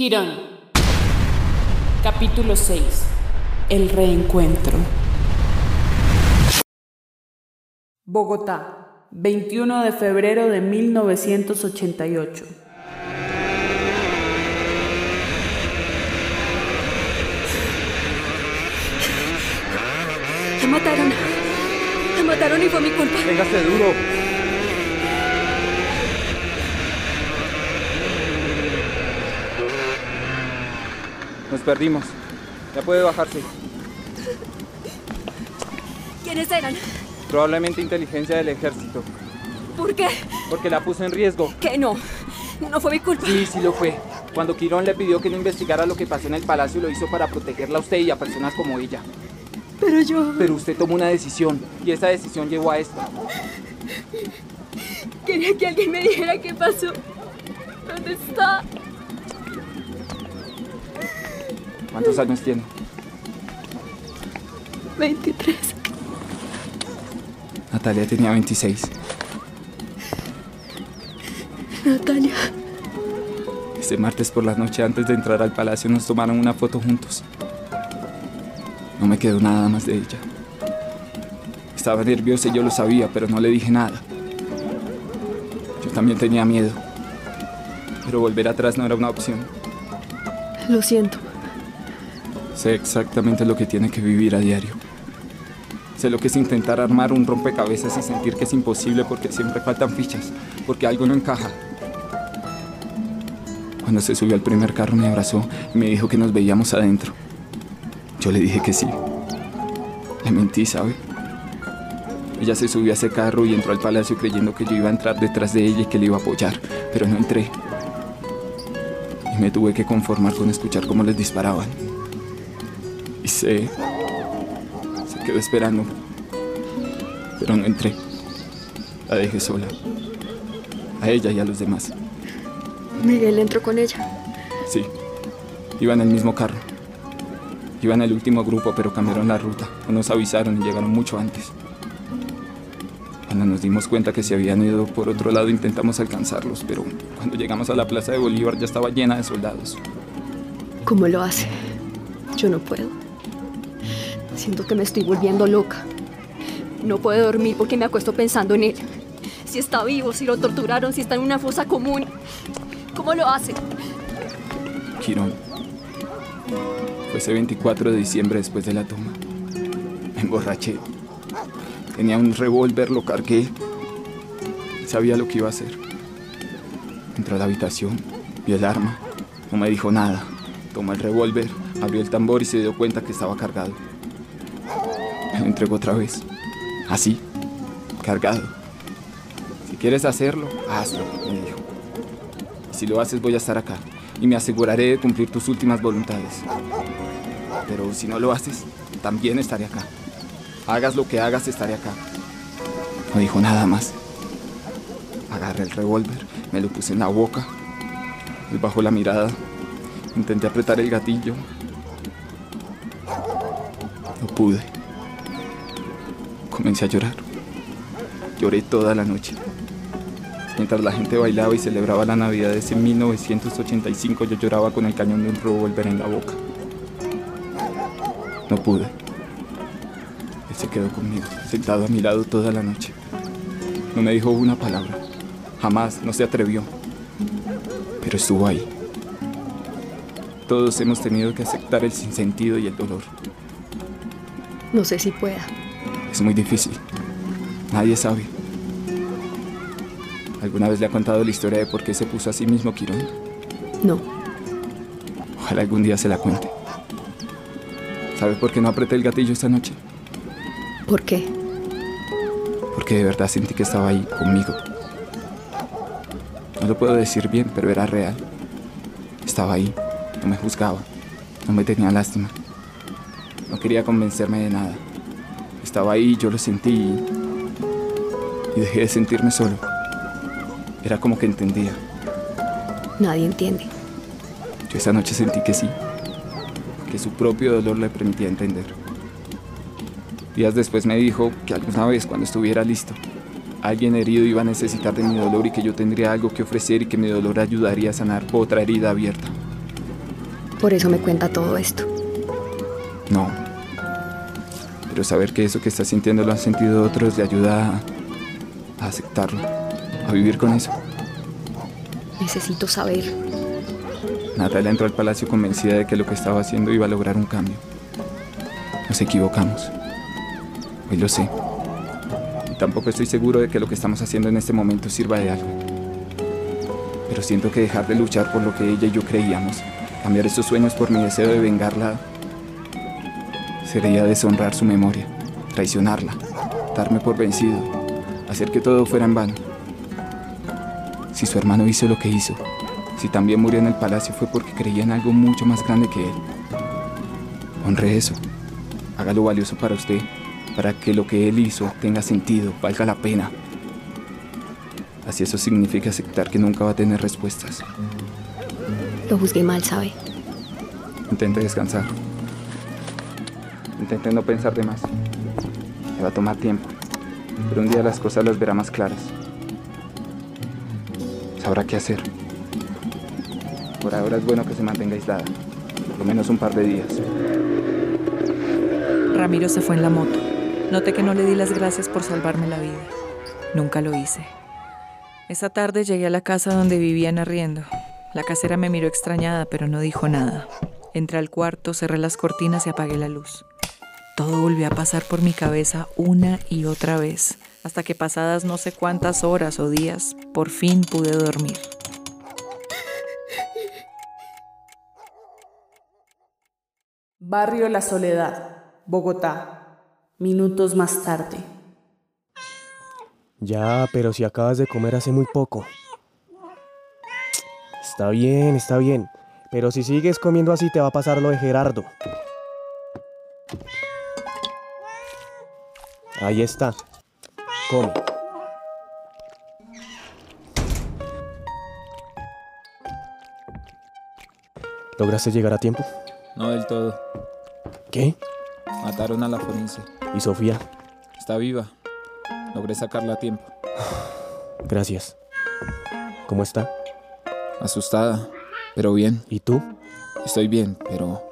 Quirón. Capítulo 6. El reencuentro. Bogotá, 21 de febrero de 1988. Me mataron. Me mataron y fue mi culpa. Véngase duro. Nos perdimos. Ya puede bajarse. ¿Quiénes eran? Probablemente inteligencia del ejército. ¿Por qué? Porque la puso en riesgo. ¿Qué no? No fue mi culpa. Sí, sí lo fue. Cuando Quirón le pidió que no investigara lo que pasó en el palacio, lo hizo para protegerla a usted y a personas como ella. Pero yo Pero usted tomó una decisión y esa decisión llevó a esto. quería que alguien me dijera qué pasó. ¿Dónde está? ¿Cuántos años tiene? 23. Natalia tenía 26. Natalia. Ese martes por la noche antes de entrar al palacio nos tomaron una foto juntos. No me quedó nada más de ella. Estaba nerviosa y yo lo sabía, pero no le dije nada. Yo también tenía miedo. Pero volver atrás no era una opción. Lo siento. Sé exactamente lo que tiene que vivir a diario. Sé lo que es intentar armar un rompecabezas y sentir que es imposible porque siempre faltan fichas, porque algo no encaja. Cuando se subió al primer carro me abrazó y me dijo que nos veíamos adentro. Yo le dije que sí. Le mentí, ¿sabe? Ella se subió a ese carro y entró al palacio creyendo que yo iba a entrar detrás de ella y que le iba a apoyar, pero no entré. Y me tuve que conformar con escuchar cómo les disparaban. Se... se quedó esperando. Pero no entré. La dejé sola. A ella y a los demás. Miguel entró con ella. Sí. Iba en el mismo carro. Iba en el último grupo, pero cambiaron la ruta. No nos avisaron y llegaron mucho antes. Cuando nos dimos cuenta que se habían ido por otro lado, intentamos alcanzarlos, pero cuando llegamos a la plaza de Bolívar ya estaba llena de soldados. ¿Cómo lo hace? Yo no puedo. Siento que me estoy volviendo loca. No puedo dormir porque me acuesto pensando en él. Si está vivo, si lo torturaron, si está en una fosa común. ¿Cómo lo hace? Quirón. Fue ese 24 de diciembre después de la toma. Me emborraché. Tenía un revólver, lo cargué. Sabía lo que iba a hacer. Entró a la habitación, vio el arma. No me dijo nada. Tomó el revólver, abrió el tambor y se dio cuenta que estaba cargado. Me otra vez. Así, cargado. Si quieres hacerlo, hazlo, me dijo. Si lo haces voy a estar acá y me aseguraré de cumplir tus últimas voluntades. Pero si no lo haces, también estaré acá. Hagas lo que hagas, estaré acá. No dijo nada más. Agarré el revólver, me lo puse en la boca. Él bajó la mirada. Intenté apretar el gatillo. No pude. Comencé a llorar. Lloré toda la noche. Mientras la gente bailaba y celebraba la Navidad de ese 1985, yo lloraba con el cañón de un revólver en la boca. No pude. Él se quedó conmigo, sentado a mi lado toda la noche. No me dijo una palabra. Jamás, no se atrevió. Pero estuvo ahí. Todos hemos tenido que aceptar el sinsentido y el dolor. No sé si pueda. Es muy difícil. Nadie sabe. ¿Alguna vez le ha contado la historia de por qué se puso a sí mismo Quirón? No. Ojalá algún día se la cuente. ¿Sabe por qué no apreté el gatillo esta noche? ¿Por qué? Porque de verdad sentí que estaba ahí conmigo. No lo puedo decir bien, pero era real. Estaba ahí, no me juzgaba, no me tenía lástima. No quería convencerme de nada. Estaba ahí, yo lo sentí y, dejé de sentirme solo. Era como que entendía. Nadie entiende. Yo esa noche sentí que sí, que su propio dolor le permitía entender. Días después me dijo que alguna vez cuando estuviera listo, alguien herido iba a necesitar de mi dolor y que yo tendría algo que ofrecer y que mi dolor ayudaría a sanar otra herida abierta. Por eso me cuenta todo esto. Pero saber que eso que está sintiendo lo han sentido otros le ayuda a, a aceptarlo, a vivir con eso. Necesito saber. Natalia entró al palacio convencida de que lo que estaba haciendo iba a lograr un cambio. Nos equivocamos. Hoy lo sé. Y tampoco estoy seguro de que lo que estamos haciendo en este momento sirva de algo. Pero siento que dejar de luchar por lo que ella y yo creíamos, cambiar estos sueños por mi deseo de vengarla, sería deshonrar su memoria, traicionarla, darme por vencido, hacer que todo fuera en vano. Si su hermano hizo lo que hizo, si también murió en el palacio fue porque creía en algo mucho más grande que él. Honre eso. Hágalo valioso para usted, para que lo que él hizo tenga sentido, valga la pena. Así eso significa aceptar que nunca va a tener respuestas. Lo juzgué mal, ¿sabe? Intente descansar. Intente no pensar de más. Le va a tomar tiempo, pero un día las cosas las verá más claras. Sabrá qué hacer. Por ahora es bueno que se mantenga aislada, por lo menos un par de días. Ramiro se fue en la moto. Noté que no le di las gracias por salvarme la vida. Nunca lo hice. Esa tarde llegué a la casa donde vivían arriendo. La casera me miró extrañada, pero no dijo nada. Entré al cuarto, cerré las cortinas y apagué la luz. Todo volvió a pasar por mi cabeza una y otra vez, hasta que pasadas no sé cuántas horas o días, por fin pude dormir. Barrio La Soledad, Bogotá. Minutos más tarde. Ya, pero si acabas de comer hace muy poco. Está bien, está bien. Pero si sigues comiendo así te va a pasar lo de Gerardo. Ahí está. Come. ¿Lograste llegar a tiempo? No del todo. ¿Qué? Mataron a la forense. ¿Y Sofía? Está viva. Logré sacarla a tiempo. Gracias. ¿Cómo está? Asustada, pero bien. ¿Y tú? Estoy bien, pero...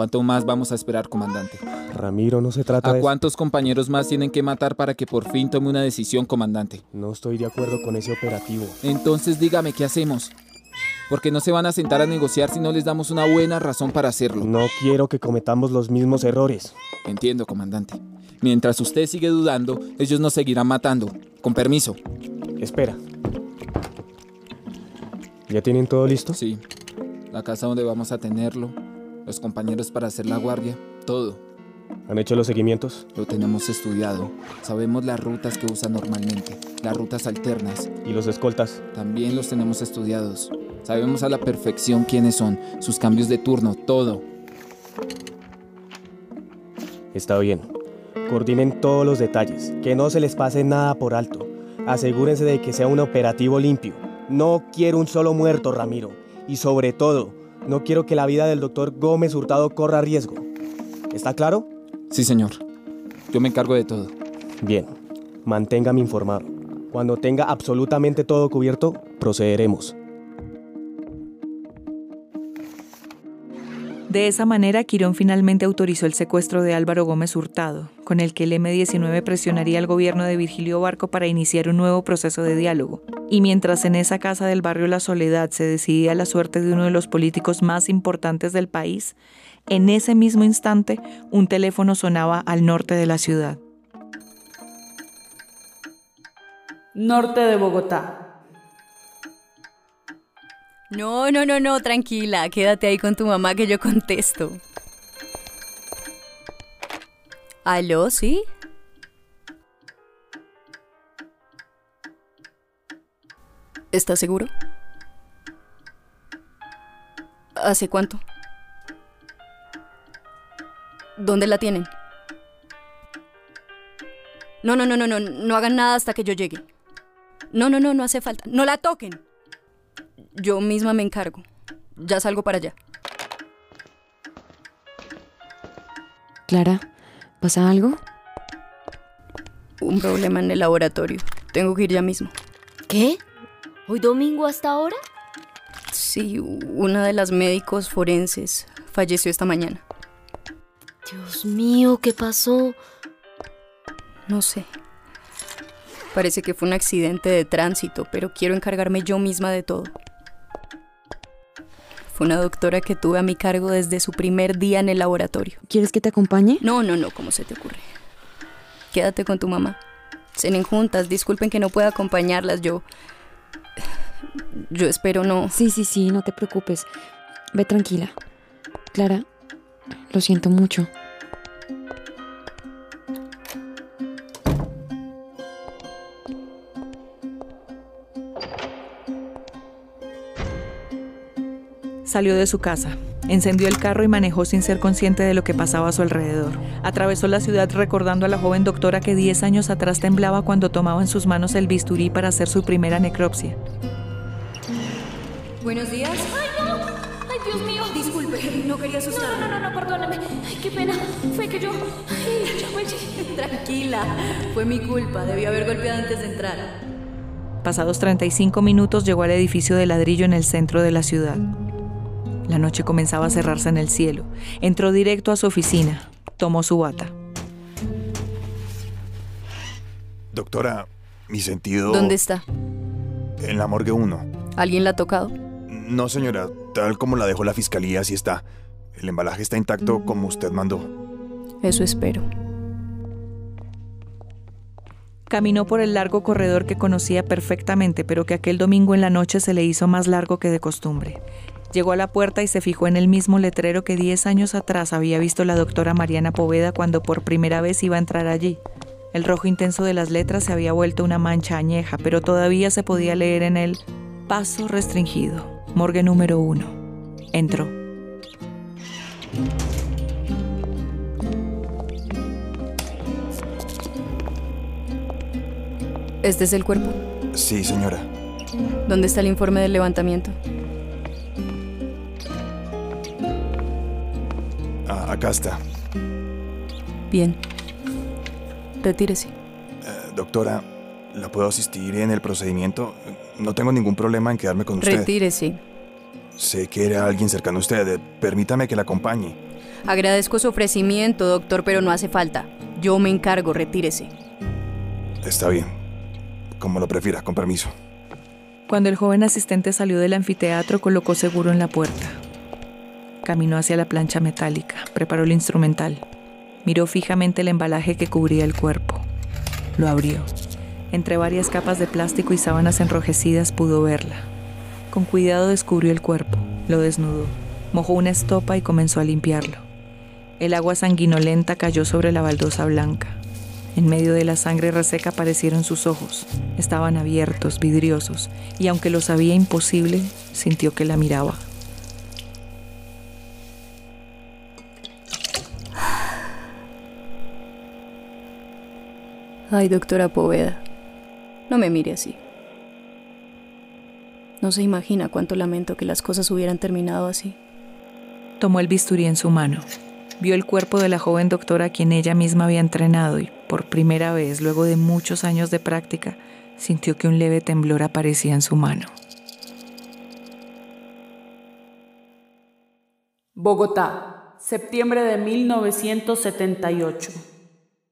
¿Cuánto más vamos a esperar, comandante? Ramiro, no se trata ¿A de... cuántos compañeros más tienen que matar para que por fin tome una decisión, comandante? No estoy de acuerdo con ese operativo. Entonces dígame qué hacemos. Porque no se van a sentar a negociar si no les damos una buena razón para hacerlo. No quiero que cometamos los mismos errores. Entiendo, comandante. Mientras usted sigue dudando, ellos nos seguirán matando. Con permiso. Espera. ¿Ya tienen todo listo? Sí. La casa donde vamos a tenerlo. Los compañeros para hacer la guardia. Todo. ¿Han hecho los seguimientos? Lo tenemos estudiado. Sabemos las rutas que usa normalmente. Las rutas alternas. ¿Y los escoltas? También los tenemos estudiados. Sabemos a la perfección quiénes son, sus cambios de turno, todo. Está bien. Coordinen todos los detalles, que no se les pase nada por alto. Asegúrense de que sea un operativo limpio. No quiero un solo muerto, Ramiro. Y sobre todo, no quiero que la vida del doctor Gómez Hurtado corra riesgo. ¿Está claro? Sí, señor. Yo me encargo de todo. Bien. Manténgame informado. Cuando tenga absolutamente todo cubierto, procederemos. De esa manera, Quirón finalmente autorizó el secuestro de Álvaro Gómez Hurtado, con el que el M-19 presionaría al gobierno de Virgilio Barco para iniciar un nuevo proceso de diálogo. Y mientras en esa casa del barrio La Soledad se decidía la suerte de uno de los políticos más importantes del país, en ese mismo instante un teléfono sonaba al norte de la ciudad. Norte de Bogotá. No, no, no, no, tranquila, quédate ahí con tu mamá que yo contesto. ¿Aló, sí? ¿Estás seguro? ¿Hace cuánto? ¿Dónde la tienen? No, no, no, no, no, no hagan nada hasta que yo llegue. No, no, no, no hace falta. No la toquen. Yo misma me encargo. Ya salgo para allá. Clara, ¿pasa algo? Un problema en el laboratorio. Tengo que ir ya mismo. ¿Qué? ¿Hoy domingo hasta ahora? Sí, una de las médicos forenses falleció esta mañana. Dios mío, ¿qué pasó? No sé. Parece que fue un accidente de tránsito, pero quiero encargarme yo misma de todo. Fue una doctora que tuve a mi cargo desde su primer día en el laboratorio. ¿Quieres que te acompañe? No, no, no, ¿cómo se te ocurre? Quédate con tu mamá. Cenen juntas, disculpen que no pueda acompañarlas, yo... Yo espero no... Sí, sí, sí, no te preocupes. Ve tranquila. Clara, lo siento mucho. Salió de su casa, encendió el carro y manejó sin ser consciente de lo que pasaba a su alrededor. Atravesó la ciudad recordando a la joven doctora que 10 años atrás temblaba cuando tomaba en sus manos el bisturí para hacer su primera necropsia. Buenos días. ¡Ay, no! ¡Ay, Dios mío! Disculpe, no quería asustarme. No, no, no, no, perdóname. Ay, qué pena. Fue que yo... Ay, yo me... Tranquila, fue mi culpa. Debí haber golpeado antes de entrar. Pasados 35 minutos llegó al edificio de ladrillo en el centro de la ciudad. La noche comenzaba a cerrarse en el cielo. Entró directo a su oficina. Tomó su bata. Doctora, mi sentido... ¿Dónde está? En la morgue 1. ¿Alguien la ha tocado? No, señora, tal como la dejó la fiscalía, así está. El embalaje está intacto como usted mandó. Eso espero. Caminó por el largo corredor que conocía perfectamente, pero que aquel domingo en la noche se le hizo más largo que de costumbre. Llegó a la puerta y se fijó en el mismo letrero que 10 años atrás había visto la doctora Mariana Poveda cuando por primera vez iba a entrar allí. El rojo intenso de las letras se había vuelto una mancha añeja, pero todavía se podía leer en él Paso restringido, morgue número uno. Entró. ¿Este es el cuerpo? Sí, señora. ¿Dónde está el informe del levantamiento? Ah, acá está. Bien. Retírese. Eh, doctora, ¿la puedo asistir en el procedimiento? No tengo ningún problema en quedarme con usted. Retírese. Sé que era alguien cercano a usted. Permítame que la acompañe. Agradezco su ofrecimiento, doctor, pero no hace falta. Yo me encargo, retírese. Está bien. Como lo prefiera, con permiso. Cuando el joven asistente salió del anfiteatro, colocó seguro en la puerta. Caminó hacia la plancha metálica, preparó el instrumental, miró fijamente el embalaje que cubría el cuerpo. Lo abrió. Entre varias capas de plástico y sábanas enrojecidas pudo verla. Con cuidado descubrió el cuerpo, lo desnudó, mojó una estopa y comenzó a limpiarlo. El agua sanguinolenta cayó sobre la baldosa blanca. En medio de la sangre reseca aparecieron sus ojos. Estaban abiertos, vidriosos, y aunque lo sabía imposible, sintió que la miraba. Ay, doctora Poveda, no me mire así. No se imagina cuánto lamento que las cosas hubieran terminado así. Tomó el bisturí en su mano. Vio el cuerpo de la joven doctora a quien ella misma había entrenado y, por primera vez, luego de muchos años de práctica, sintió que un leve temblor aparecía en su mano. Bogotá, septiembre de 1978.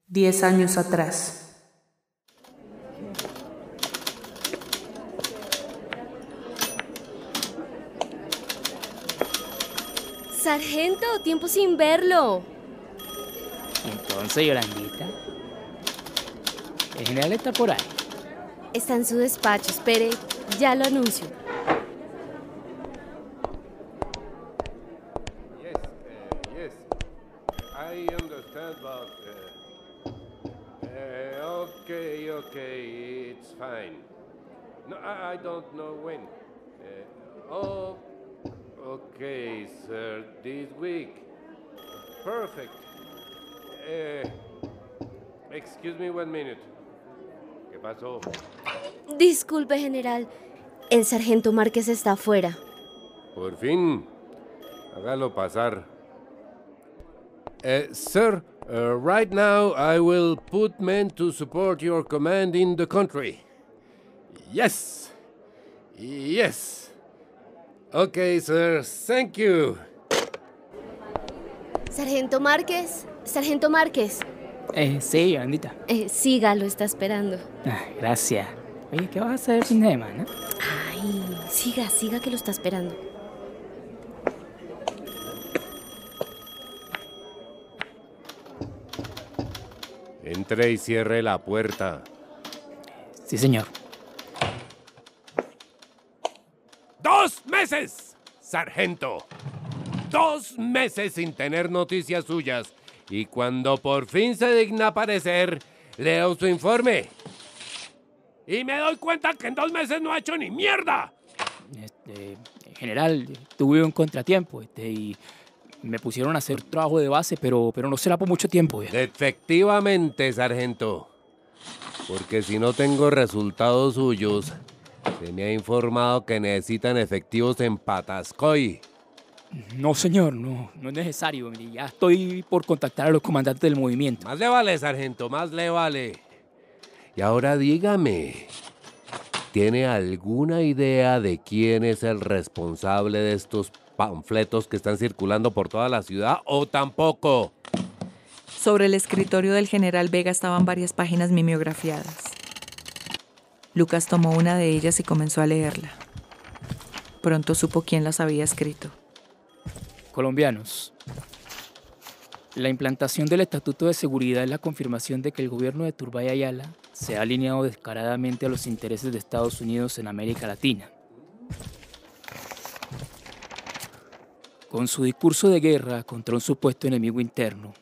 Diez años atrás. Sargento, tiempo sin verlo. Entonces, Yolandita. El general está por ahí. Está en su despacho, espere, ya lo anuncio. Yes, uh, yes. I understand, but. Uh, uh, okay, okay, it's fine. No, I, I don't know when. Uh, oh, okay, sir, this week. Perfect. Uh, excuse me one minute. ¿Qué pasó? Disculpe, general. El sargento Márquez está afuera. Por fin. Hágalo pasar. Uh, sir, uh, right now I will put men to support your command in the country. Yes. Yes. Okay, sir. Thank you. Sargento Márquez, Sargento Márquez. Eh, sí, Yolandita. Eh, siga, lo está esperando. Ah, gracias. Oye, ¿qué vas a hacer el fin de semana? Ay, siga, siga que lo está esperando. Entre y cierre la puerta. Sí, señor. ¡Dos meses, sargento! Dos meses sin tener noticias suyas. Y cuando por fin se digna aparecer, leo su informe. Y me doy cuenta que en dos meses no ha hecho ni mierda. Este, en general, tuve un contratiempo este, y me pusieron a hacer trabajo de base, pero, pero no será por mucho tiempo. ya. Efectivamente, sargento. Porque si no tengo resultados suyos, se me ha informado que necesitan efectivos en Patascoy. No, señor, no, no es necesario. mire, Ya estoy por contactar a los comandantes del movimiento. Más le vale, sargento, más le vale. Y ahora dígame, ¿tiene alguna idea de quién es el responsable de estos panfletos que están circulando por toda la ciudad o tampoco? Sobre el escritorio del general Vega estaban varias páginas mimeografiadas. Lucas tomó una de ellas y comenzó a leerla. Pronto supo quién las había escrito. Colombianos. La implantación del Estatuto de Seguridad es la confirmación de que el gobierno de Turbay Ayala se ha alineado descaradamente a los intereses de Estados Unidos en América Latina. Con su discurso de guerra contra un supuesto enemigo interno,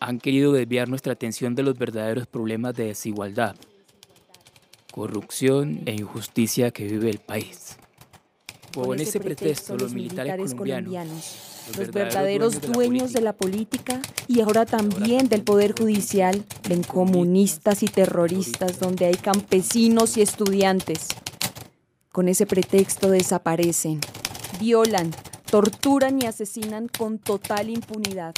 han querido desviar nuestra atención de los verdaderos problemas de desigualdad, corrupción e injusticia que vive el país. Con ese pretexto, los militares colombianos, los verdaderos dueños de la política y ahora también del poder judicial, ven comunistas y terroristas donde hay campesinos y estudiantes. Con ese pretexto desaparecen, violan, torturan y asesinan con total impunidad.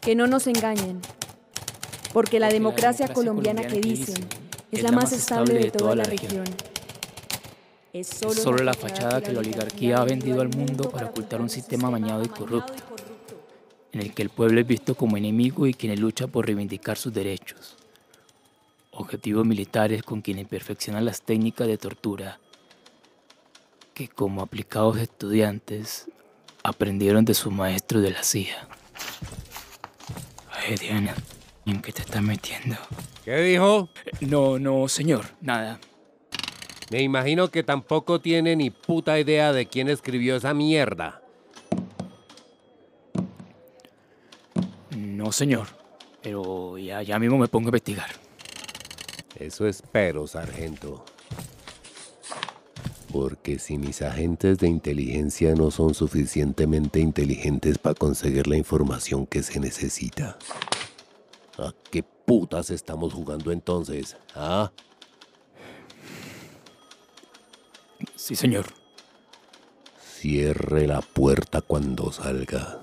Que no nos engañen, porque la democracia colombiana que dicen es la más estable de toda la región. Es solo la fachada que la oligarquía ha vendido al mundo para ocultar un sistema amañado y corrupto, en el que el pueblo es visto como enemigo y quienes lucha por reivindicar sus derechos. Objetivos militares con quienes perfeccionan las técnicas de tortura, que como aplicados estudiantes aprendieron de sus maestros de la CIA. Ay, Diana, ¿en qué te estás metiendo? ¿Qué dijo? No, no, señor, nada. Me imagino que tampoco tiene ni puta idea de quién escribió esa mierda. No, señor. Pero ya, ya mismo me pongo a investigar. Eso espero, sargento. Porque si mis agentes de inteligencia no son suficientemente inteligentes para conseguir la información que se necesita, ¿a qué putas estamos jugando entonces? ¿Ah? Sí, señor. Cierre la puerta cuando salga.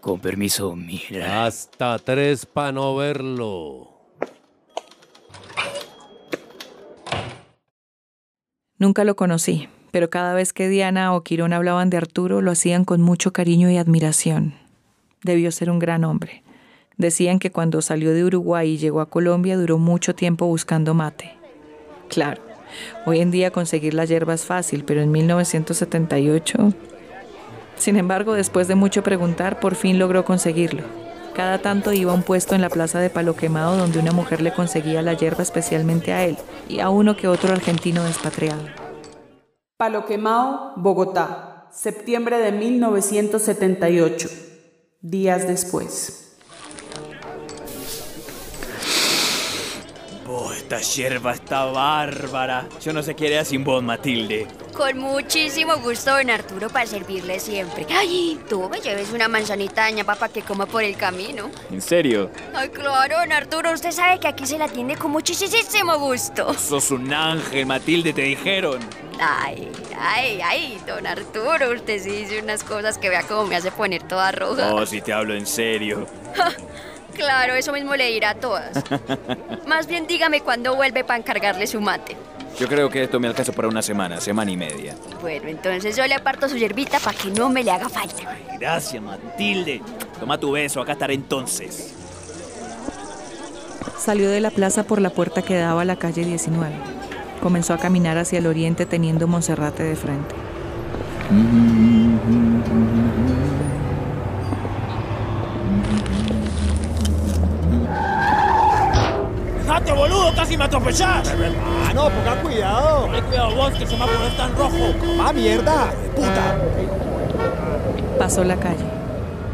Con permiso, mira. Hasta tres para no verlo. Nunca lo conocí, pero cada vez que Diana o Quirón hablaban de Arturo lo hacían con mucho cariño y admiración. Debió ser un gran hombre. Decían que cuando salió de Uruguay y llegó a Colombia duró mucho tiempo buscando mate. Claro, hoy en día conseguir la hierba es fácil, pero en 1978... Sin embargo, después de mucho preguntar, por fin logró conseguirlo. Cada tanto iba a un puesto en la plaza de Palo Quemado donde una mujer le conseguía la hierba especialmente a él y a uno que otro argentino despatriado. Palo Quemao, Bogotá, septiembre de 1978. Días después. Oh, esta hierba está bárbara. Yo no sé qué haría sin vos, Matilde. Con muchísimo gusto, don Arturo, para servirle siempre. Ay, tú me lleves una manzanita daña para que coma por el camino. ¿En serio? Ay, claro, don Arturo, usted sabe que aquí se la atiende con muchísimo gusto. Sos un ángel, Matilde, te dijeron. Ay, ay, ay, don Arturo, usted sí dice unas cosas que vea cómo me hace poner toda roja. Oh, si te hablo en serio. Claro, eso mismo le dirá a todas. Más bien dígame cuándo vuelve para encargarle su mate. Yo creo que esto me alcanza para una semana, semana y media. Bueno, entonces yo le aparto su yerbita para que no me le haga falta. Gracias, Matilde. Toma tu beso, acá estaré entonces. Salió de la plaza por la puerta que daba a la calle 19. Comenzó a caminar hacia el oriente teniendo Monserrate de frente. ¡Date, boludo! ¡Casi me atropellás! Hermano, ponga cuidado. Ten cuidado vos, que el semáforo está en rojo. ¡Ah, mierda! ¡Puta! Pasó la calle.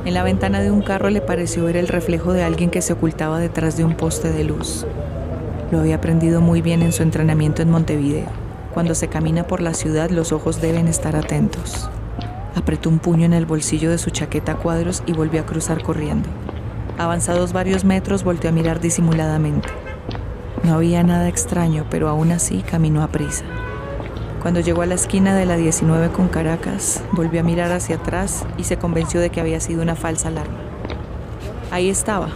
En la ventana de un carro le pareció ver el reflejo de alguien que se ocultaba detrás de un poste de luz. Lo había aprendido muy bien en su entrenamiento en Montevideo. Cuando se camina por la ciudad los ojos deben estar atentos. Apretó un puño en el bolsillo de su chaqueta a cuadros y volvió a cruzar corriendo. Avanzados varios metros volteó a mirar disimuladamente. No había nada extraño, pero aún así caminó a prisa. Cuando llegó a la esquina de la 19 con Caracas, volvió a mirar hacia atrás y se convenció de que había sido una falsa alarma. Ahí estaba,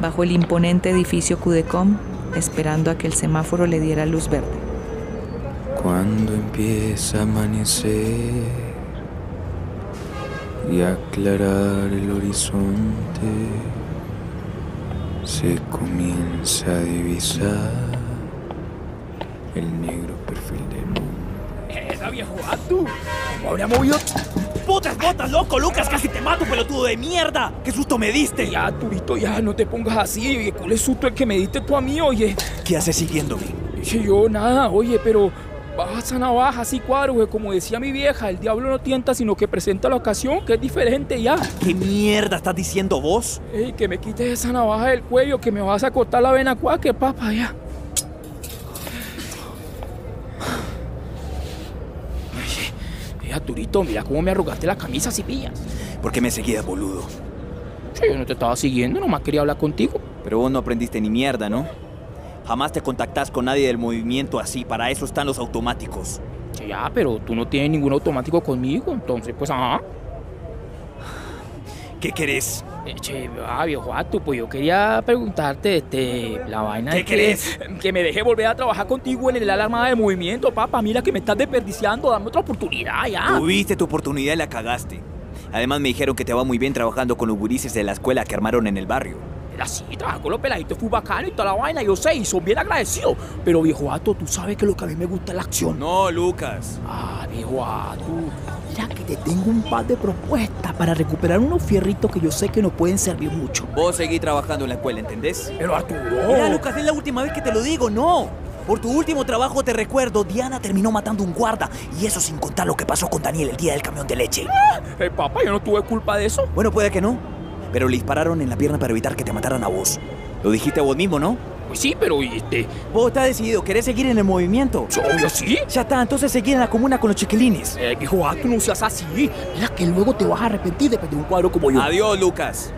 bajo el imponente edificio Cudecom, esperando a que el semáforo le diera luz verde. Cuando empieza a amanecer y aclarar el horizonte, se comienza a divisar el negro perfil del mundo. ¡Esa viejo tú! ¿Cómo habría movido? ¡Putas botas, loco! ¡Lucas, casi te mato, pelotudo de mierda! ¡Qué susto me diste! Ya, Turito, ya, no te pongas así. Oye, ¿cuál es susto el que me diste tú a mí, oye? ¿Qué haces siguiéndome? Dije yo, nada, oye, pero baja esa navaja así cuadro, güey. Como decía mi vieja, el diablo no tienta, sino que presenta la ocasión, que es diferente ya. ¿Qué mierda estás diciendo vos? Ey, que me quites esa navaja del cuello, que me vas a cortar la vena cuaque, papá, ya. Oye, ya, Turito, mira cómo me arrugaste la camisa si pillas. ¿Por qué me seguías, boludo? Sí, yo no te estaba siguiendo, nomás quería hablar contigo. Pero vos no aprendiste ni mierda, ¿no? Jamás te contactás con nadie del movimiento así, para eso están los automáticos. Ya, pero tú no tienes ningún automático conmigo, entonces, pues, ajá. ¿Qué querés? Eh, che, ah, viejo Ato, pues yo quería preguntarte, este, la vaina ¿Qué de que- querés? Que me deje volver a trabajar contigo en el alarma de movimiento, papá. Mira que me estás desperdiciando, dame otra oportunidad ya. Tuviste tu oportunidad y la cagaste. Además me dijeron que te va muy bien trabajando con los gurises de la escuela que armaron en el barrio. Así, trabajar con los peladitos fue bacano y toda la vaina, yo sé, y son bien agradecidos. Pero viejo Ato, tú sabes que lo que a mí me gusta es la acción. No, Lucas. Ah, viejo Ato. Mira que te tengo un par de propuestas para recuperar unos fierritos que yo sé que nos pueden servir mucho. Vos seguí trabajando en la escuela, ¿entendés? Pero Arturo. Mira, Lucas, es la última vez que te lo digo, no. Por tu último trabajo te recuerdo, Diana terminó matando un guarda. Y eso sin contar lo que pasó con Daniel el día del camión de leche. Eh, papá, yo no tuve culpa de eso. Bueno, puede que no. Pero le dispararon en la pierna para evitar que te mataran a vos. Lo dijiste vos mismo, ¿no? Pues sí, pero este. Vos estás decidido, ¿querés seguir en el movimiento? Obvio, sí. Ya está, entonces seguir en la comuna con los chiquilines. Eh, viejo Ato, no seas así. Mira que luego te vas a arrepentir de pedir un cuadro como yo. Adiós, Lucas.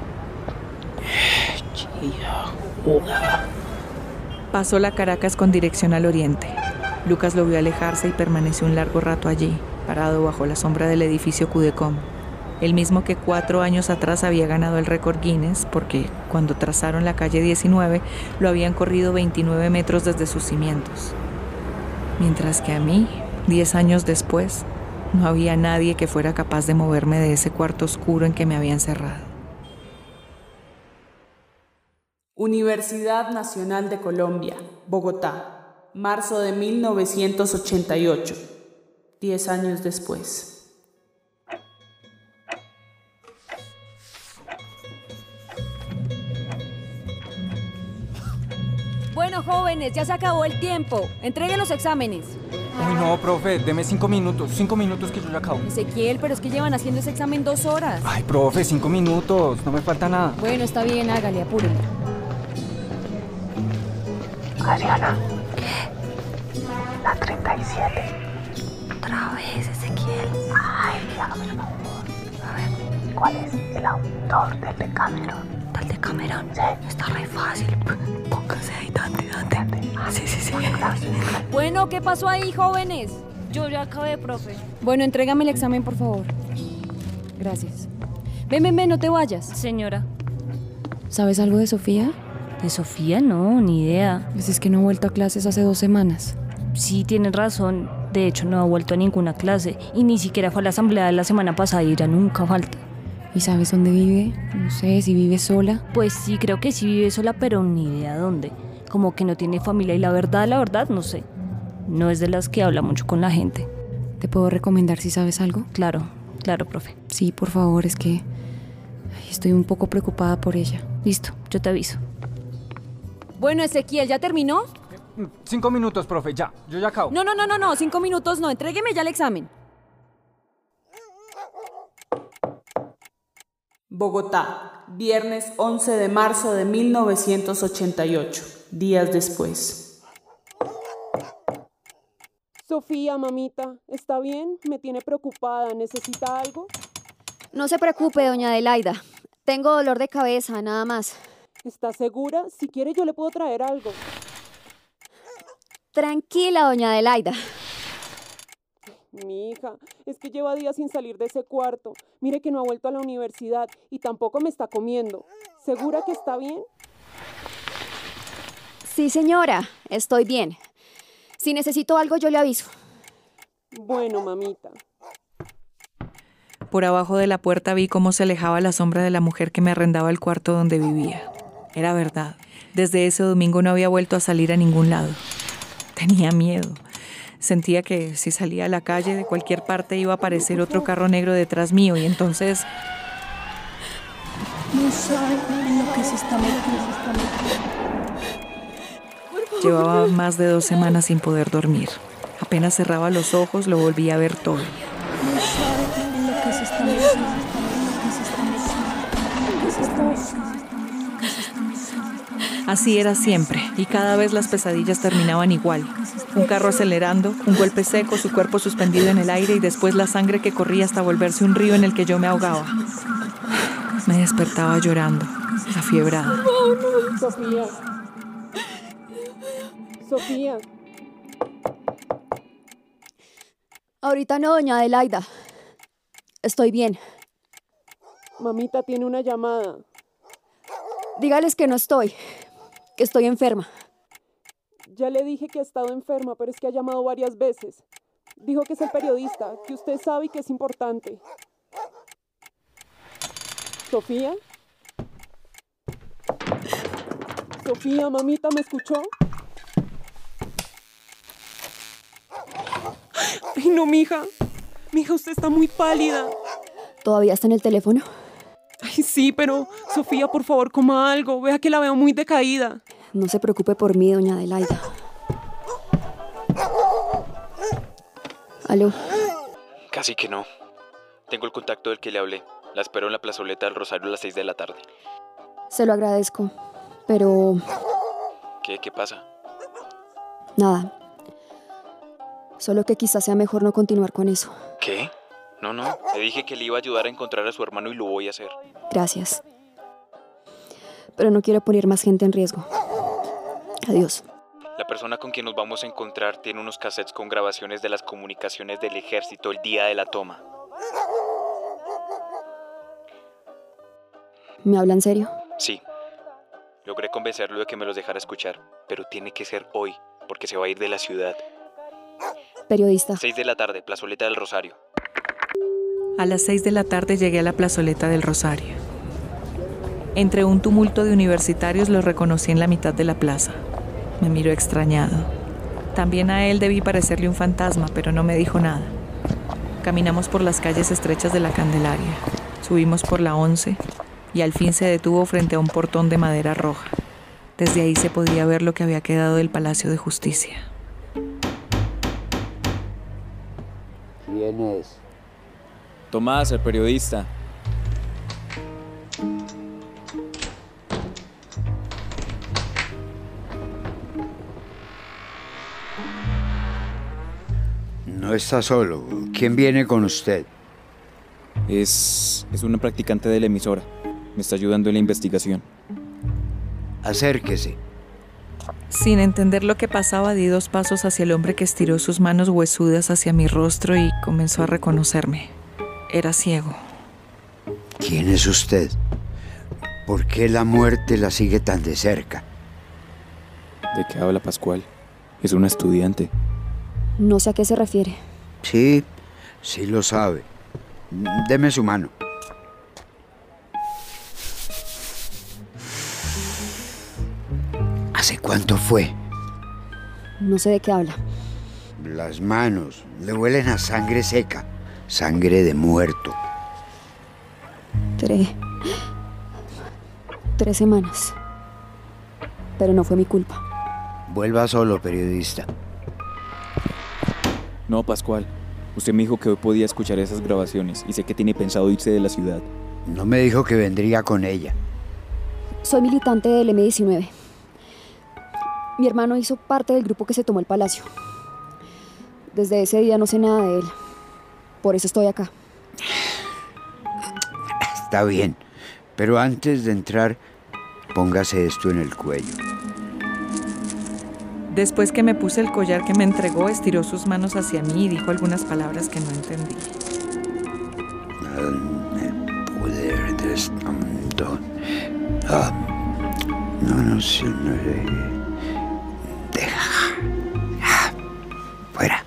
Pasó la Caracas con dirección al oriente. Lucas lo vio alejarse y permaneció un largo rato allí, parado bajo la sombra del edificio Cudecom, el mismo que cuatro años atrás había ganado el récord Guinness porque cuando trazaron la calle 19 lo habían corrido 29 metros desde sus cimientos. Mientras que a mí, diez años después, no había nadie que fuera capaz de moverme de ese cuarto oscuro en que me había encerrado. Universidad Nacional de Colombia, Bogotá, marzo de 1988, diez años después. Bueno, jóvenes, ya se acabó el tiempo. Entreguen los exámenes. Uy, no, profe, deme cinco minutos, cinco minutos que yo ya acabo. Ezequiel, pero es que llevan haciendo ese examen dos horas. Ay, profe, cinco minutos, no me falta nada. Bueno, está bien, hágale, apúrenle. Adriana. ¿Qué? La 37. Otra vez, Ezequiel. Ay, hágame el favor. A ver, ¿cuál es el autor del Decameron? ¿Del Decameron? Sí. Está re fácil. Póngase ahí, Dante, Dante. Ah, sí, sí, sí. Bueno, ¿qué pasó ahí, jóvenes? Yo ya acabé, profe. Bueno, entrégame el examen, por favor. Gracias. Ven, ven, ven, no te vayas. Señora. ¿Sabes algo de Sofía? De Sofía no, ni idea. Pues es que no ha vuelto a clases hace dos semanas. Sí, tienes razón. De hecho, no ha vuelto a ninguna clase. Y ni siquiera fue a la asamblea de la semana pasada y ya nunca falta. ¿Y sabes dónde vive? No sé, si vive sola. Pues sí, creo que sí vive sola, pero ni idea dónde. Como que no tiene familia y la verdad, la verdad, no sé. No es de las que habla mucho con la gente. ¿Te puedo recomendar si sabes algo? Claro, claro, profe. Sí, por favor, es que estoy un poco preocupada por ella. Listo, yo te aviso. Bueno, Ezequiel, ¿ya terminó? Cinco minutos, profe, ya. Yo ya acabo. No, no, no, no, no, cinco minutos no. Entrégueme ya el examen. Bogotá, viernes 11 de marzo de 1988, días después. Sofía, mamita, ¿está bien? Me tiene preocupada. ¿Necesita algo? No se preocupe, doña Adelaida. Tengo dolor de cabeza, nada más. ¿Está segura? Si quiere yo le puedo traer algo. Tranquila, doña Adelaida. Mi hija, es que lleva días sin salir de ese cuarto. Mire que no ha vuelto a la universidad y tampoco me está comiendo. ¿Segura que está bien? Sí, señora, estoy bien. Si necesito algo, yo le aviso. Bueno, mamita. Por abajo de la puerta vi cómo se alejaba la sombra de la mujer que me arrendaba el cuarto donde vivía. Era verdad. Desde ese domingo no había vuelto a salir a ningún lado. Tenía miedo. Sentía que si salía a la calle de cualquier parte iba a aparecer otro carro negro detrás mío y entonces... No lo que se está metiendo. Llevaba más de dos semanas sin poder dormir. Apenas cerraba los ojos, lo volvía a ver todo. No sabe lo que se está metiendo. Así era siempre, y cada vez las pesadillas terminaban igual. Un carro acelerando, un golpe seco, su cuerpo suspendido en el aire y después la sangre que corría hasta volverse un río en el que yo me ahogaba. Me despertaba llorando, afiebrada. Sofía. Sofía. Ahorita no, doña Adelaida. Estoy bien. Mamita tiene una llamada. Dígales que no estoy, que estoy enferma. Ya le dije que ha estado enferma, pero es que ha llamado varias veces. Dijo que es el periodista, que usted sabe y que es importante. ¿Sofía? Sofía, mamita, ¿me escuchó? Ay, no, mija. Mija, usted está muy pálida. ¿Todavía está en el teléfono? Ay, sí, pero Sofía, por favor, coma algo. Vea que la veo muy decaída. No se preocupe por mí, doña Adelaida. ¿Aló? Casi que no. Tengo el contacto del que le hablé. La espero en la plazoleta del Rosario a las 6 de la tarde. Se lo agradezco, pero ¿Qué? ¿Qué pasa? nada. Solo que quizás sea mejor no continuar con eso. ¿Qué? No, no. Le dije que le iba a ayudar a encontrar a su hermano y lo voy a hacer. Gracias. Pero no quiero poner más gente en riesgo. Adiós. La persona con quien nos vamos a encontrar tiene unos cassettes con grabaciones de las comunicaciones del ejército el día de la toma. ¿Me habla en serio? Sí. Logré convencerlo de que me los dejara escuchar, pero tiene que ser hoy, porque se va a ir de la ciudad. Periodista. 6 de la tarde, plazoleta del Rosario. A las seis de la tarde llegué a la plazoleta del Rosario. Entre un tumulto de universitarios lo reconocí en la mitad de la plaza. Me miró extrañado. También a él debí parecerle un fantasma, pero no me dijo nada. Caminamos por las calles estrechas de la Candelaria. Subimos por la 11 y al fin se detuvo frente a un portón de madera roja. Desde ahí se podía ver lo que había quedado del Palacio de Justicia. ¿Quién es? Tomás, el periodista. No está solo. ¿Quién viene con usted? Es, es una practicante de la emisora. Me está ayudando en la investigación. Acérquese. Sin entender lo que pasaba, di dos pasos hacia el hombre que estiró sus manos huesudas hacia mi rostro y comenzó a reconocerme. Era ciego. ¿Quién es usted? ¿Por qué la muerte la sigue tan de cerca? ¿De qué habla Pascual? Es una estudiante. No sé a qué se refiere. Sí, sí lo sabe. Deme su mano. ¿Hace cuánto fue? No sé de qué habla. Las manos le huelen a sangre seca, sangre de muerto. Tres. Tres semanas. Pero no fue mi culpa. Vuelva solo, periodista. No, Pascual. Usted me dijo que hoy podía escuchar esas grabaciones y sé que tiene pensado irse de la ciudad. No me dijo que vendría con ella. Soy militante del M19. Mi hermano hizo parte del grupo que se tomó el palacio. Desde ese día no sé nada de él. Por eso estoy acá. Está bien, pero antes de entrar, póngase esto en el cuello. Después que me puse el collar que me entregó, estiró sus manos hacia mí y dijo algunas palabras que no entendí. El poder de mundo. Ah, no, no sé, no sé. Deja. Fuera.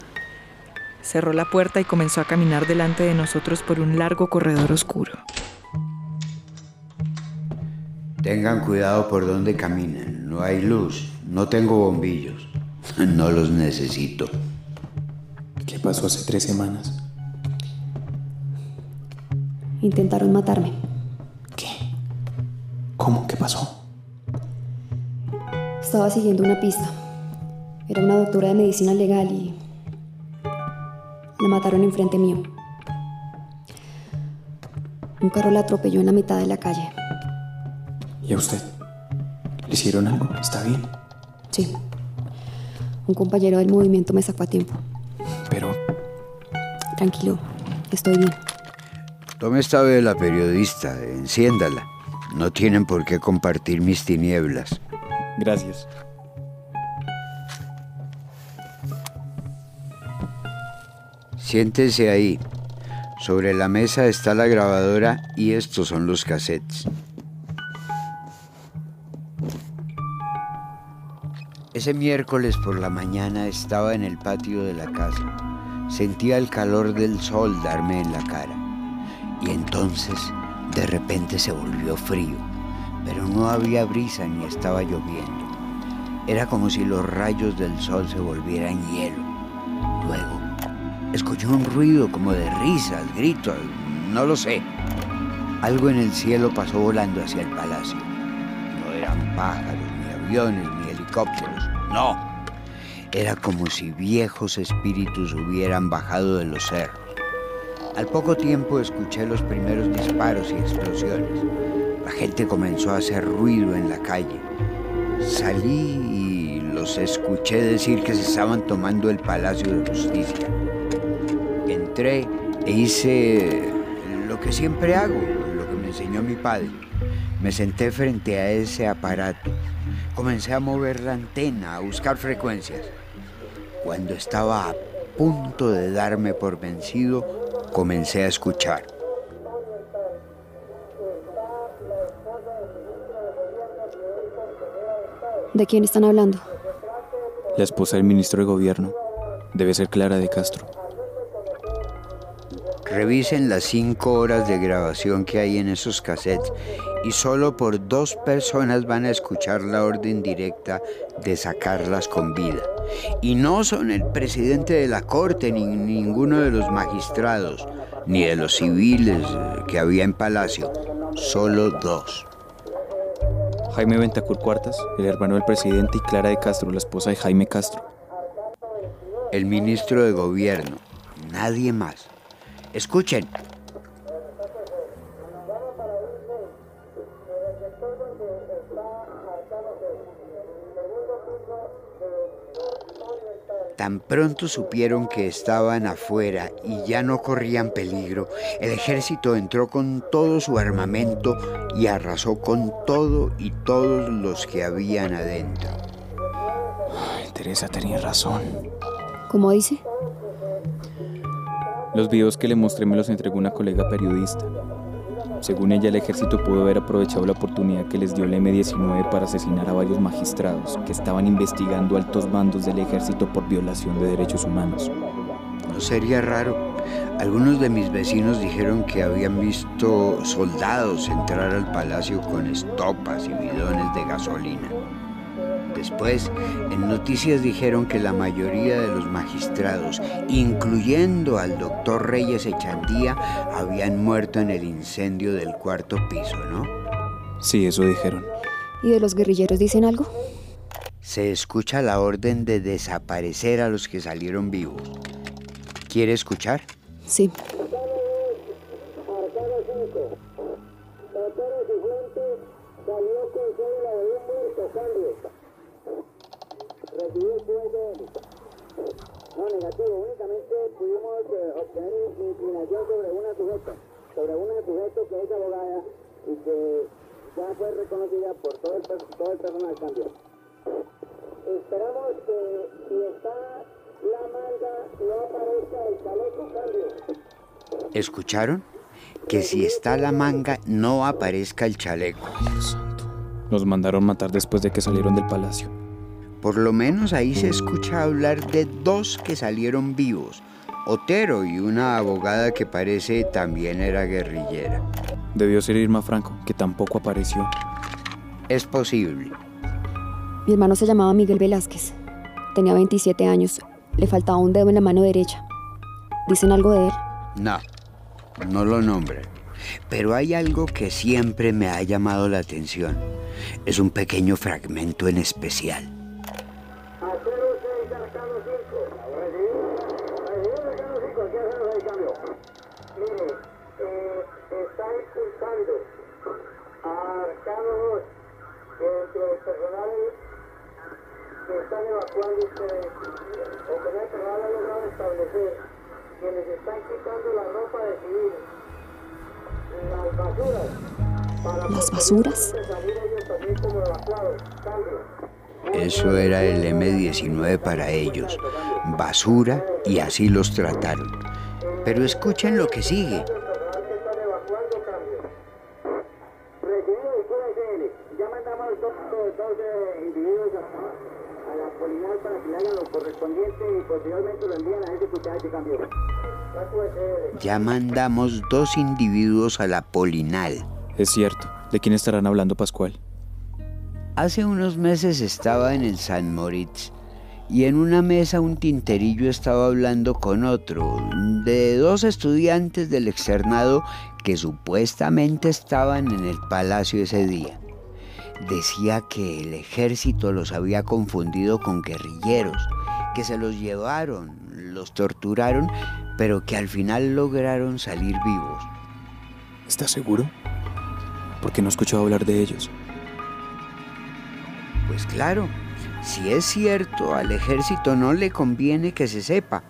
Cerró la puerta y comenzó a caminar delante de nosotros por un largo corredor oscuro. Tengan cuidado por donde caminen. No hay luz. No tengo bombillos. No los necesito. ¿Qué pasó hace tres semanas? Intentaron matarme. ¿Cómo? ¿Qué pasó? Estaba siguiendo una pista. Era una doctora de medicina legal y la mataron enfrente mío. Un carro la atropelló en la mitad de la calle. ¿Y a usted? ¿Le hicieron algo? ¿Está bien? Sí. Un compañero del movimiento me sacó a tiempo. Pero... Tranquilo, estoy bien. Tome esta vela, periodista. Enciéndala. No tienen por qué compartir mis tinieblas. Gracias. Siéntese ahí. Sobre la mesa está la grabadora y estos son los cassettes. Ese miércoles por la mañana estaba en el patio de la casa. Sentía el calor del sol darme en la cara. Y entonces, de repente se volvió frío. Pero no había brisa ni estaba lloviendo. Era como si los rayos del sol se volvieran hielo. Luego, escuché un ruido como de risas, gritos, no lo sé. Algo en el cielo pasó volando hacia el palacio. No eran pájaros, ni aviones, ni helicópteros. No. Era como si viejos espíritus hubieran bajado de los cerros. Al poco tiempo escuché los primeros disparos y explosiones. La gente comenzó a hacer ruido en la calle. Salí y los escuché decir que se estaban tomando el Palacio de Justicia. Entré e hice lo que siempre hago, lo que me enseñó mi padre. Me senté frente a ese aparato. Comencé a mover la antena, a buscar frecuencias. Cuando estaba a punto de darme por vencido, comencé a escuchar. ¿De quién están hablando? La esposa del ministro de gobierno. Debe ser Clara de Castro. Revisen las cinco horas de grabación que hay en esos cassettes y solo por dos personas van a escuchar la orden directa de sacarlas con vida. Y no son el presidente de la corte ni ninguno de los magistrados, ni de los civiles que había en Palacio. Solo dos. Jaime Ventacur Cuartas, el hermano del presidente, y Clara de Castro, la esposa de Jaime Castro. El ministro de gobierno. Nadie más. Escuchen. Tan pronto supieron que estaban afuera y ya no corrían peligro, el ejército entró con todo su armamento y arrasó con todo y todos los que habían adentro. Ay, Teresa tenía razón. ¿Cómo dice? Los videos que le mostré me los entregó una colega periodista. Según ella, el ejército pudo haber aprovechado la oportunidad que les dio el M-19 para asesinar a varios magistrados que estaban investigando altos mandos del ejército por violación de derechos humanos. No sería raro. Algunos de mis vecinos dijeron que habían visto soldados entrar al palacio con estopas y bidones de gasolina. Después, en noticias dijeron que la mayoría de los magistrados, incluyendo al doctor Reyes Echandía, habían muerto en el incendio del cuarto piso, ¿no? Sí, eso dijeron. ¿Y de los guerrilleros dicen algo? Se escucha la orden de desaparecer a los que salieron vivos. ¿Quiere escuchar? Sí. No, negativo. Únicamente pudimos eh, obtener inclinación sobre una sujeta, sobre una sujeto que es abogada y que ya fue reconocida por todo el, todo el personal cambio. Esperamos que si está la manga no aparezca el chaleco cambio. ¿Escucharon? Que si está la manga no aparezca el chaleco. Nos mandaron matar después de que salieron del palacio. Por lo menos ahí se escucha hablar de dos que salieron vivos, Otero y una abogada que parece también era guerrillera. Debió ser Irma Franco, que tampoco apareció. Es posible. Mi hermano se llamaba Miguel Velázquez. Tenía 27 años. Le faltaba un dedo en la mano derecha. ¿Dicen algo de él? No, no lo nombran. Pero hay algo que siempre me ha llamado la atención. Es un pequeño fragmento en especial. Están evacuando ustedes, o que no personal ha logrado establecer, que les están quitando la ropa de civil, las basuras, para ¿Las basuras? Eso era el M19 para ellos, basura y así los trataron. Pero escuchen lo que sigue. Ya mandamos dos individuos a la Polinal. Es cierto. ¿De quién estarán hablando, Pascual? Hace unos meses estaba en el San Moritz y en una mesa un tinterillo estaba hablando con otro, de dos estudiantes del externado que supuestamente estaban en el palacio ese día. Decía que el ejército los había confundido con guerrilleros, que se los llevaron, los torturaron, pero que al final lograron salir vivos. ¿Estás seguro? Porque no he escuchado hablar de ellos. Pues claro, si es cierto, al ejército no le conviene que se sepa.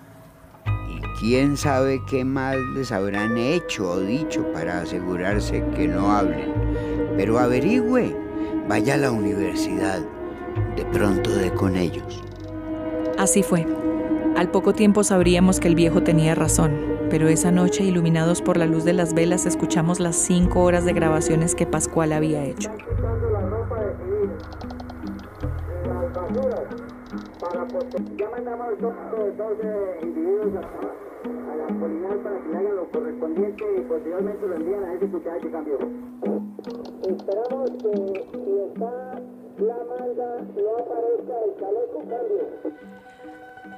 Y quién sabe qué más les habrán hecho o dicho para asegurarse que no hablen. Pero averigüe, vaya a la universidad, de pronto de con ellos. Así fue. Al poco tiempo sabríamos que el viejo tenía razón, pero esa noche, iluminados por la luz de las velas, escuchamos las cinco horas de grabaciones que Pascual había hecho. Esperamos que si está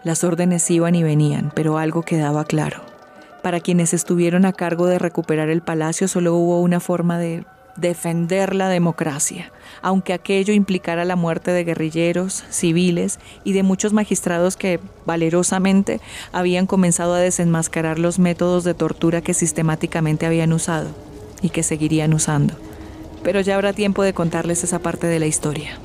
Las órdenes iban y venían, pero algo quedaba claro. Para quienes estuvieron a cargo de recuperar el palacio solo hubo una forma de defender la democracia, aunque aquello implicara la muerte de guerrilleros, civiles y de muchos magistrados que valerosamente habían comenzado a desenmascarar los métodos de tortura que sistemáticamente habían usado y que seguirían usando. Pero ya habrá tiempo de contarles esa parte de la historia.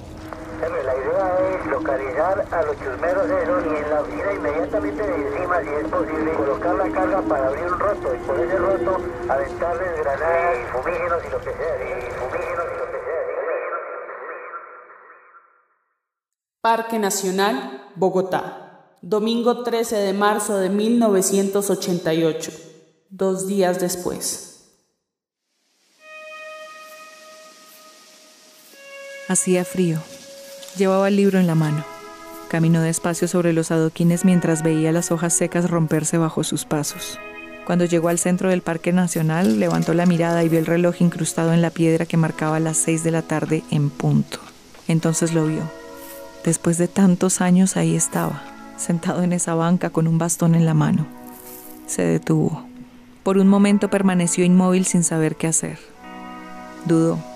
La idea es localizar a los chusmeros esos y en la oficina inmediatamente de encima, si es posible, colocar la carga para abrir un roto y por ese roto aventarles granadas y fumígenos y lo que sea, y fumígenos y lo que sea. Parque Nacional, Bogotá. Domingo 13 de marzo de 1988. Dos días después. Hacía frío. Llevaba el libro en la mano. Caminó despacio sobre los adoquines mientras veía las hojas secas romperse bajo sus pasos. Cuando llegó al centro del Parque Nacional, levantó la mirada y vio el reloj incrustado en la piedra que marcaba las seis de la tarde en punto. Entonces lo vio. Después de tantos años ahí estaba, sentado en esa banca con un bastón en la mano. Se detuvo. Por un momento permaneció inmóvil sin saber qué hacer. Dudó.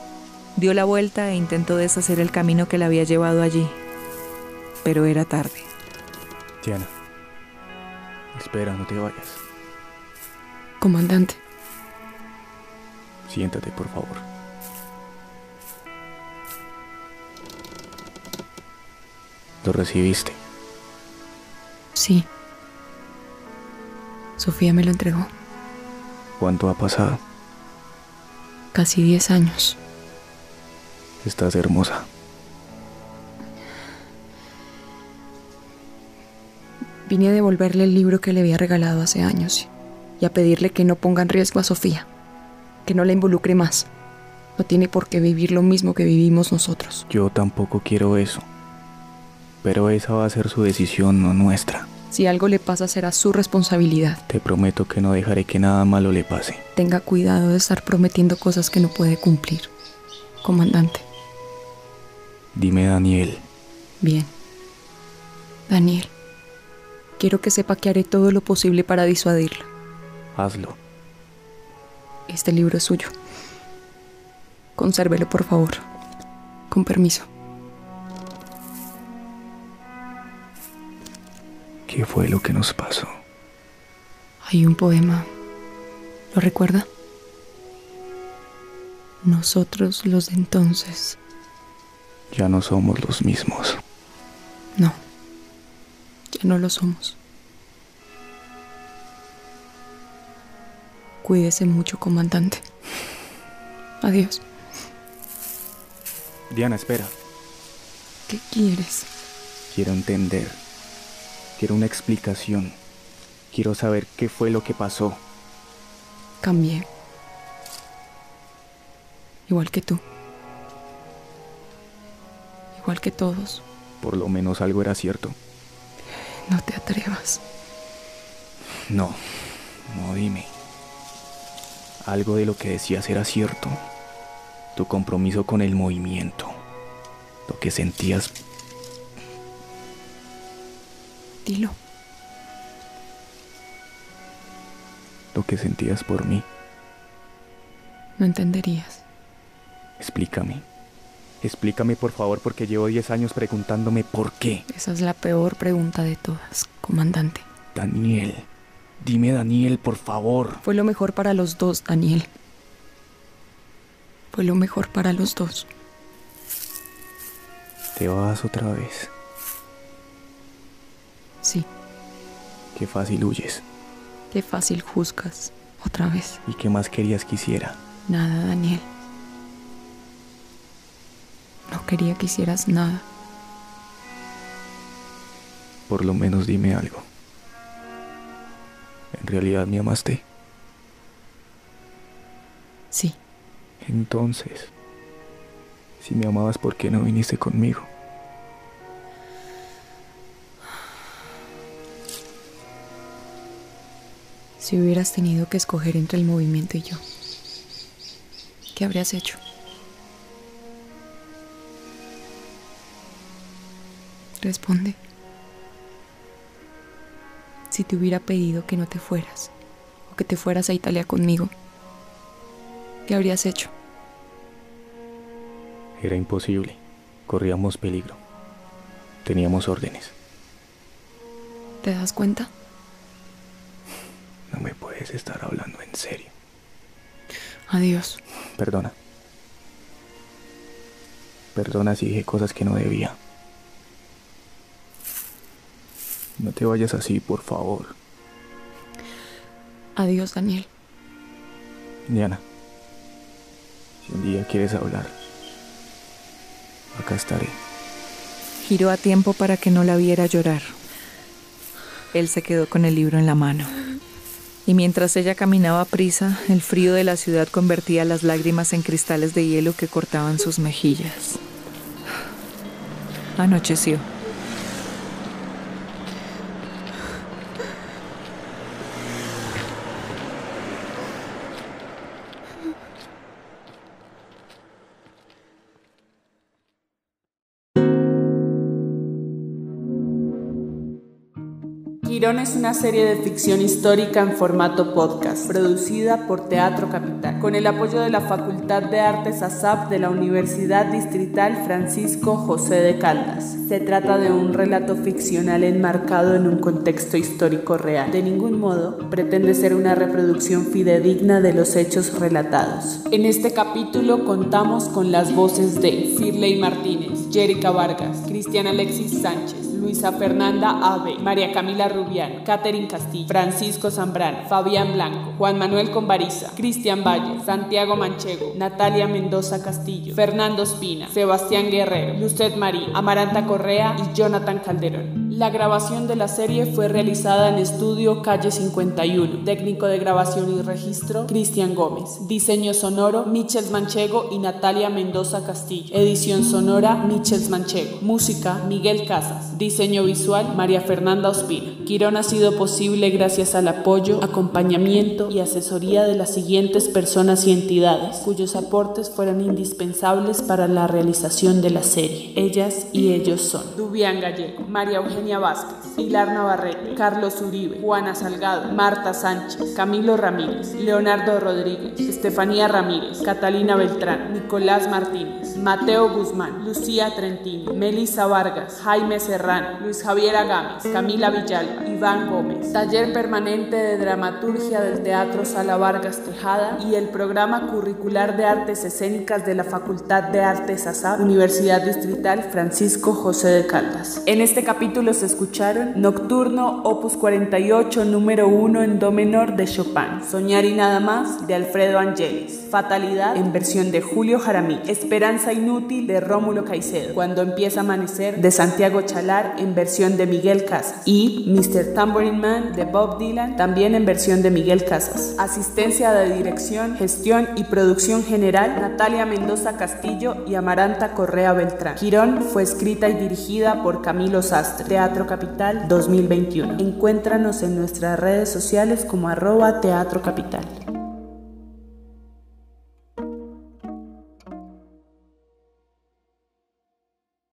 Dio la vuelta e intentó deshacer el camino que le había llevado allí. Pero era tarde. Diana, espera, no te vayas. Comandante, Siéntate, por favor. ¿Lo recibiste? sí. Sofía me lo entregó. ¿Cuánto ha pasado? Casi 10 años. Estás hermosa. Vine a devolverle el libro que le había regalado hace años y a pedirle que no ponga en riesgo a Sofía, que no la involucre más. No tiene por qué vivir lo mismo que vivimos nosotros. Yo tampoco quiero eso. Pero esa va a ser su decisión, no nuestra. Si algo le pasa será su responsabilidad. Te prometo que no dejaré que nada malo le pase. Tenga cuidado de estar prometiendo cosas que no puede cumplir. Comandante. Dime, Daniel, Bien. Daniel. Quiero que sepa que haré todo lo posible para disuadirla. hazlo. Este libro es suyo. Consérvelo, por favor. Con permiso. ¿Qué fue lo que nos pasó? Hay un poema. ¿Lo recuerda? Nosotros los de entonces. Ya no somos los mismos. No. Ya no lo somos. Cuídese mucho, comandante. Adiós. Diana, espera. ¿Qué quieres? Quiero entender. Quiero una explicación. Quiero saber qué fue lo que pasó. Cambié. Igual que tú. Igual que todos. Por lo menos algo era cierto. No te atrevas. No, no dime. Algo de lo que decías era cierto. Tu compromiso con el movimiento. Lo que sentías. Dilo. Lo que sentías por mí. No entenderías. Explícame. Explícame por favor porque llevo 10 años preguntándome por qué. Esa es la peor pregunta de todas, comandante. Daniel. Dime Daniel, por favor. Fue lo mejor para los dos, Daniel. Fue lo mejor para los dos. Te vas otra vez. Sí, Qué fácil huyes. qué fácil juzgas. Otra vez. ¿Y qué más querías que hiciera? Nada, Daniel. No quería que hicieras nada. Por lo menos dime algo. ¿En realidad me amaste? Sí. Entonces, si me amabas, ¿por qué no viniste conmigo? Si hubieras tenido que escoger entre el movimiento y yo, ¿qué habrías hecho? Responde. Si te hubiera pedido que no te fueras, o que te fueras a Italia conmigo, ¿qué habrías hecho? Era imposible. Corríamos peligro. Teníamos órdenes. ¿Te das cuenta? No me puedes estar hablando en serio. Adiós. Perdona. Perdona si dije cosas que no debía. No te vayas así, por favor. Adiós, Daniel. Diana, si un día quieres hablar, acá estaré. Giró a tiempo para que no la viera llorar. Él se quedó con el libro en la mano. Y mientras ella caminaba a prisa, el frío de la ciudad convertía las lágrimas en cristales de hielo que cortaban sus mejillas. Anocheció. Quirón es una serie de ficción histórica en formato podcast, producida por Teatro Capital, con el apoyo de la Facultad de Artes ASAP de la Universidad Distrital Francisco José de Caldas. Se trata de un relato ficcional enmarcado en un contexto histórico real. De ningún modo pretende ser una reproducción fidedigna de los hechos relatados. En este capítulo contamos con las voces de Firley Martínez, Jerica Vargas, Cristian Alexis Sánchez, Luisa Fernanda Ave, María Camila Rubián, Catherine Castillo, Francisco Zambrano, Fabián Blanco, Juan Manuel Conbariza, Cristian Valle, Santiago Manchego, Natalia Mendoza Castillo, Fernando Espina, Sebastián Guerrero, Lucet Marí, Amaranta Correa y Jonathan Calderón. La grabación de la serie fue realizada en estudio Calle 51. Técnico de grabación y registro, Cristian Gómez. Diseño sonoro, Michels Manchego y Natalia Mendoza Castillo. Edición sonora, Michels Manchego. Música, Miguel Casas. Diseño visual, María Fernanda Ospina. Quirón ha sido posible gracias al apoyo, acompañamiento y asesoría de las siguientes personas y entidades, cuyos aportes fueron indispensables para la realización de la serie. Ellas y ellos son Dubián Gallego, María Eugenia Vázquez, Pilar Navarrete, Carlos Uribe, Juana Salgado, Marta Sánchez, Camilo Ramírez, Leonardo Rodríguez, Estefanía Ramírez, Catalina Beltrán, Nicolás Martínez, Mateo Guzmán, Lucía Trentini, Melissa Vargas, Jaime Serrano, Luis Javier Agames, Camila Villalba, Iván Gómez, Taller Permanente de Dramaturgia del Teatro Sala Vargas Tejada y el Programa Curricular de Artes Escénicas de la Facultad de Artes ASAP, Universidad Distrital Francisco José de Caldas. En este capítulo se escucharon Nocturno, opus 48, número 1 en do menor de Chopin, Soñar y nada más de Alfredo Angelis, Fatalidad en versión de Julio Jaramillo, Esperanza inútil de Rómulo Caicedo, Cuando empieza a amanecer de Santiago Chalar en versión de Miguel Casas y Mr. Tambourine Man de Bob Dylan también en versión de Miguel Casas. Asistencia de dirección, gestión y producción general Natalia Mendoza Castillo y Amaranta Correa Beltrán. Quirón fue escrita y dirigida por Camilo Sastre. Teatro Capital 2021. Encuéntranos en nuestras redes sociales como arroba Teatro Capital.